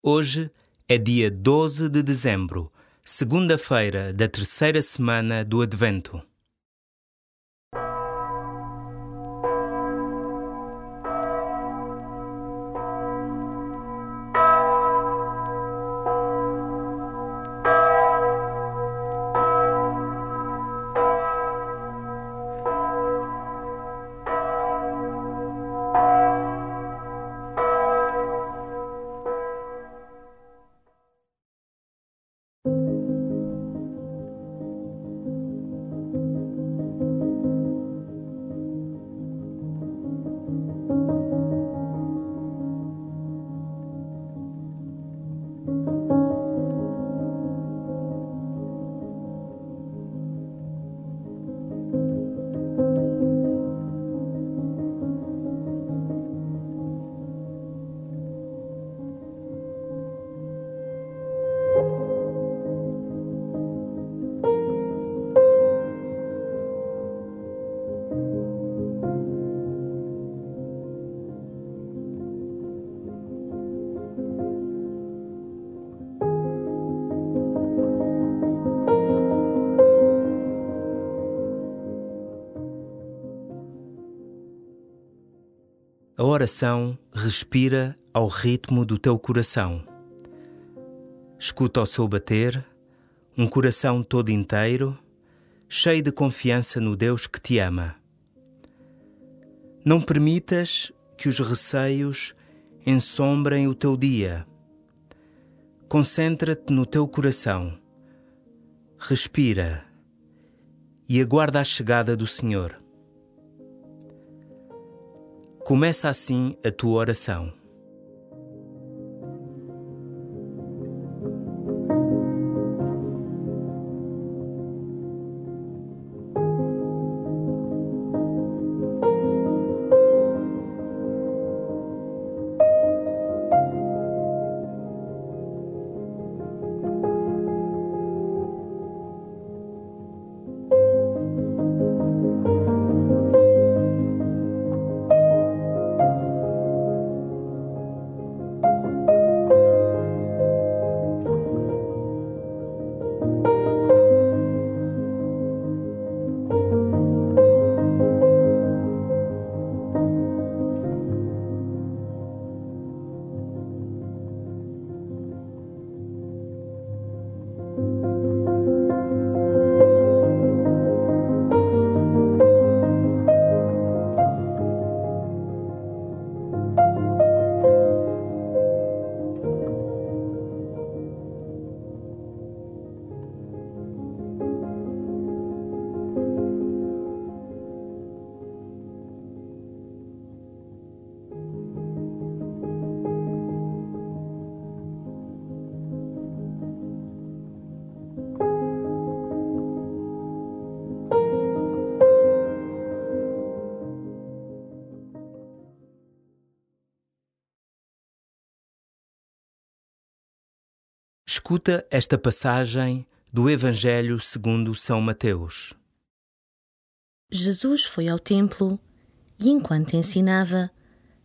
Hoje é dia 12 de dezembro, segunda-feira da terceira semana do Advento. A oração respira ao ritmo do teu coração. Escuta o seu bater, um coração todo inteiro, cheio de confiança no Deus que te ama. Não permitas que os receios ensombrem o teu dia. Concentra-te no teu coração. Respira e aguarda a chegada do Senhor. Começa assim a tua oração. Escuta esta passagem do Evangelho segundo São Mateus. Jesus foi ao templo e, enquanto ensinava,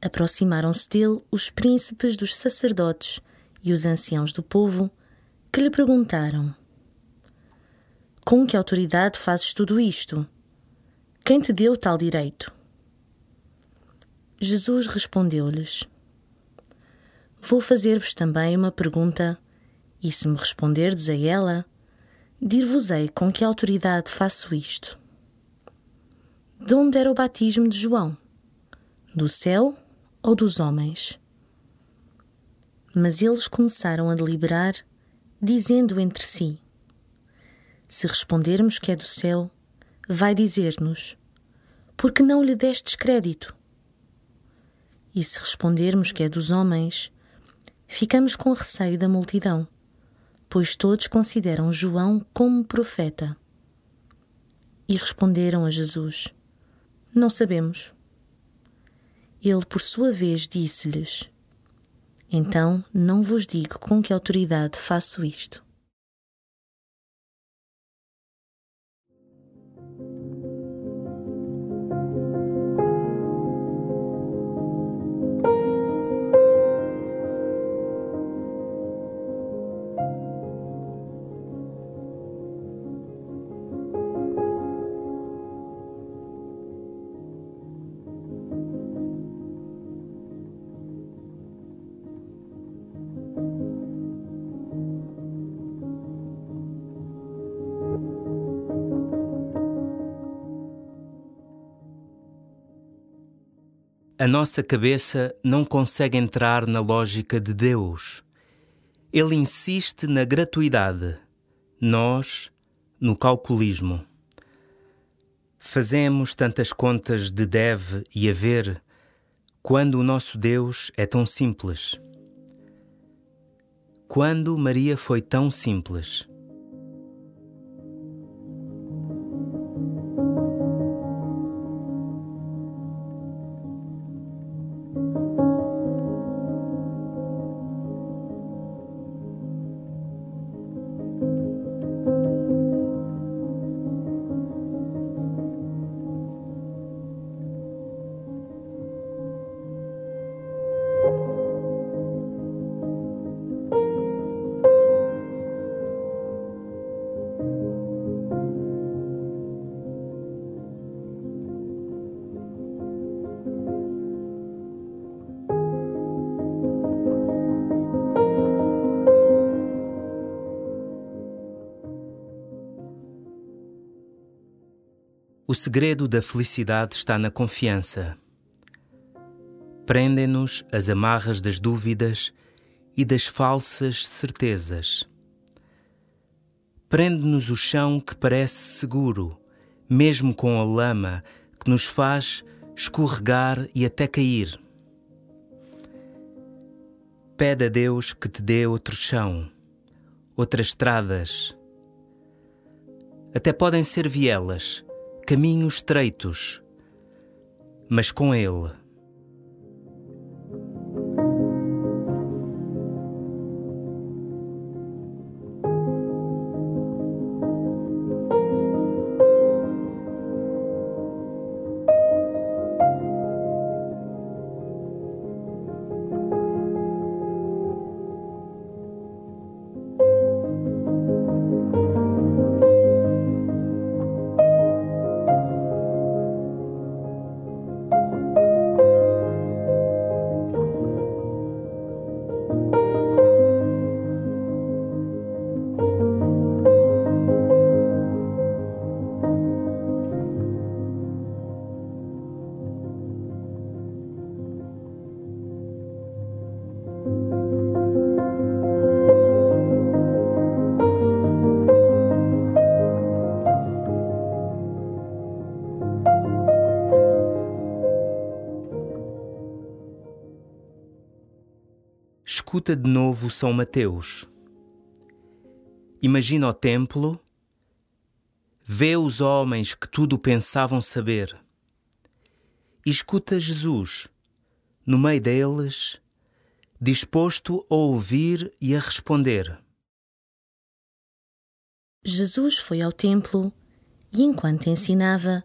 aproximaram-se dele os príncipes dos sacerdotes e os anciãos do povo, que lhe perguntaram: Com que autoridade fazes tudo isto? Quem te deu tal direito? Jesus respondeu-lhes: Vou fazer-vos também uma pergunta e se me responderdes a ela, dir-vos-ei com que autoridade faço isto. De onde era o batismo de João? Do céu ou dos homens? Mas eles começaram a deliberar, dizendo entre si: Se respondermos que é do céu, vai dizer-nos: Porque não lhe destes crédito? E se respondermos que é dos homens, ficamos com receio da multidão pois todos consideram João como profeta. E responderam a Jesus: Não sabemos. Ele, por sua vez, disse-lhes: Então não vos digo com que autoridade faço isto. A nossa cabeça não consegue entrar na lógica de Deus. Ele insiste na gratuidade, nós no calculismo. Fazemos tantas contas de deve e haver quando o nosso Deus é tão simples. Quando Maria foi tão simples. Segredo da felicidade está na confiança. Prendem-nos as amarras das dúvidas e das falsas certezas. Prende-nos o chão que parece seguro, mesmo com a lama que nos faz escorregar e até cair. Pede a Deus que te dê outro chão, outras estradas. Até podem ser vielas caminhos estreitos, mas com Ele escuta de novo São Mateus. Imagina o templo, vê os homens que tudo pensavam saber, e escuta Jesus, no meio deles, disposto a ouvir e a responder. Jesus foi ao templo e, enquanto ensinava,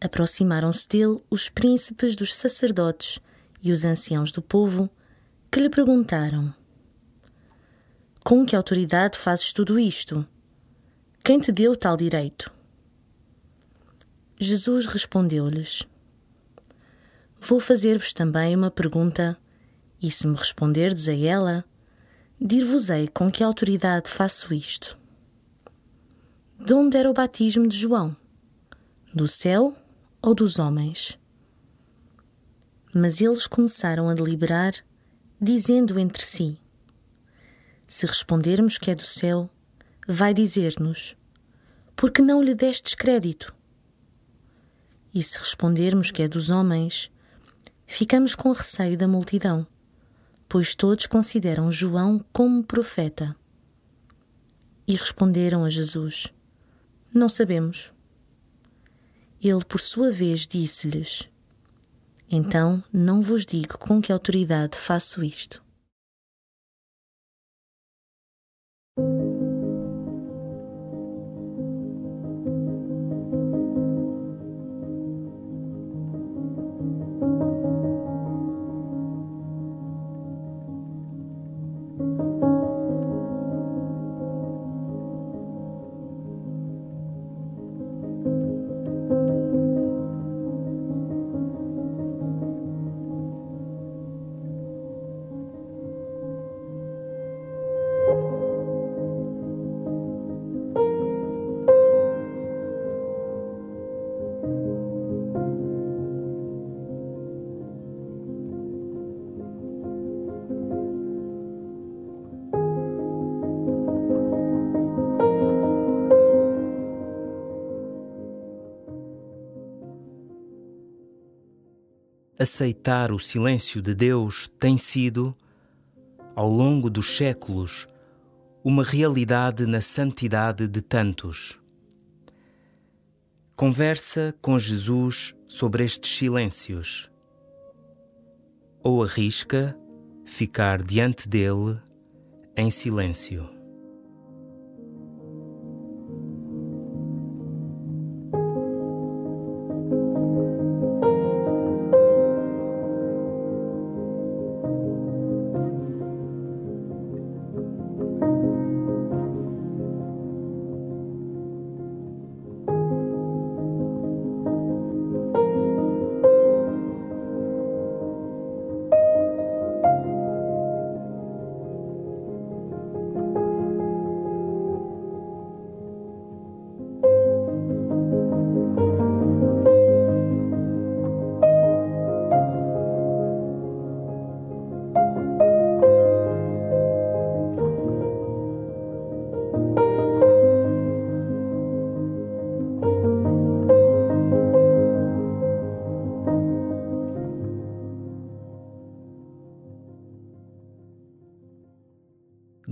aproximaram-se dele os príncipes dos sacerdotes e os anciãos do povo que lhe perguntaram: Com que autoridade fazes tudo isto? Quem te deu tal direito? Jesus respondeu-lhes: Vou fazer-vos também uma pergunta, e se me responderdes a ela, dir-vos-ei com que autoridade faço isto. De onde era o batismo de João? Do céu ou dos homens? Mas eles começaram a deliberar dizendo entre si: Se respondermos que é do céu, vai dizer-nos: Por que não lhe destes crédito? E se respondermos que é dos homens, ficamos com receio da multidão, pois todos consideram João como profeta. E responderam a Jesus: Não sabemos. Ele, por sua vez, disse-lhes: então não vos digo com que autoridade faço isto. Aceitar o silêncio de Deus tem sido, ao longo dos séculos, uma realidade na santidade de tantos. Conversa com Jesus sobre estes silêncios. Ou arrisca ficar diante dele em silêncio.